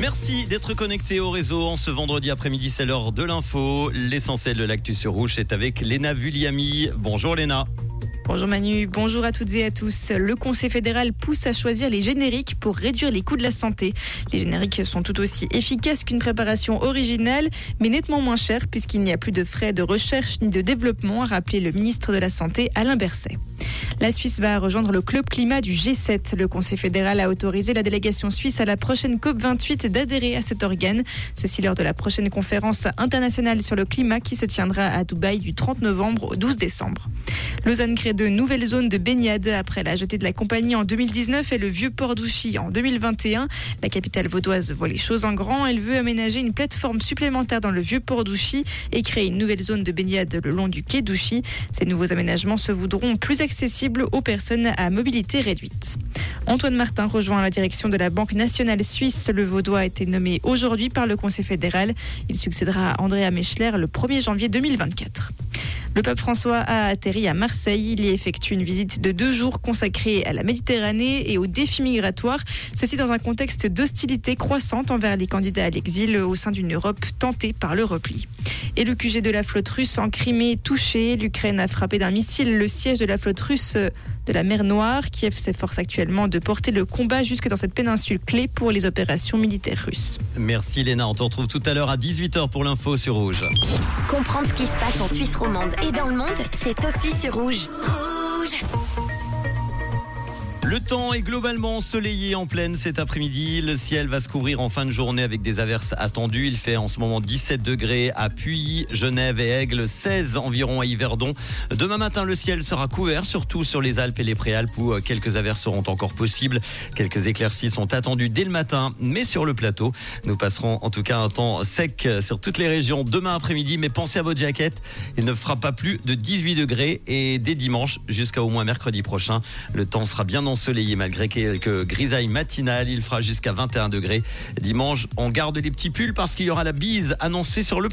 Merci d'être connecté au réseau en ce vendredi après-midi, c'est l'heure de l'info. L'essentiel de l'actu sur rouge est avec Léna Vulliami. Bonjour Léna. Bonjour Manu, bonjour à toutes et à tous. Le Conseil fédéral pousse à choisir les génériques pour réduire les coûts de la santé. Les génériques sont tout aussi efficaces qu'une préparation originale, mais nettement moins chers puisqu'il n'y a plus de frais de recherche ni de développement, a rappelé le ministre de la Santé Alain Berset. La Suisse va rejoindre le club climat du G7. Le Conseil fédéral a autorisé la délégation suisse à la prochaine COP28 d'adhérer à cet organe. Ceci lors de la prochaine conférence internationale sur le climat qui se tiendra à Dubaï du 30 novembre au 12 décembre. Lausanne crée de nouvelles zones de baignade après la jetée de la compagnie en 2019 et le vieux port d'Ouchy en 2021. La capitale vaudoise voit les choses en grand. Elle veut aménager une plateforme supplémentaire dans le vieux port d'Ouchy et créer une nouvelle zone de baignade le long du quai d'Ouchy. Ces nouveaux aménagements se voudront plus accessibles aux personnes à mobilité réduite. Antoine Martin rejoint la direction de la Banque nationale suisse. Le Vaudois a été nommé aujourd'hui par le Conseil fédéral. Il succédera à Andrea Mechler le 1er janvier 2024. Le pape François a atterri à Marseille. Il y effectue une visite de deux jours consacrée à la Méditerranée et aux défis migratoires. Ceci dans un contexte d'hostilité croissante envers les candidats à l'exil au sein d'une Europe tentée par le repli. Et le QG de la flotte russe en Crimée touché. L'Ukraine a frappé d'un missile le siège de la flotte russe de la mer Noire. Kiev s'efforce actuellement de porter le combat jusque dans cette péninsule clé pour les opérations militaires russes. Merci Léna, on te retrouve tout à l'heure à 18h pour l'info sur Rouge. Comprendre ce qui se passe en Suisse romande et dans le monde, c'est aussi sur Rouge. Rouge le temps est globalement ensoleillé en pleine cet après-midi. Le ciel va se couvrir en fin de journée avec des averses attendues. Il fait en ce moment 17 degrés à Puy, Genève et Aigle, 16 environ à Yverdon. Demain matin, le ciel sera couvert, surtout sur les Alpes et les Préalpes où quelques averses seront encore possibles. Quelques éclaircies sont attendues dès le matin, mais sur le plateau, nous passerons en tout cas un temps sec sur toutes les régions demain après-midi. Mais pensez à votre jaquette, il ne fera pas plus de 18 degrés et dès dimanche jusqu'à au moins mercredi prochain, le temps sera bien ensoleillé malgré quelques grisailles matinales. Il fera jusqu'à 21 degrés. Dimanche, on garde les petits pulls parce qu'il y aura la bise annoncée sur le plateau.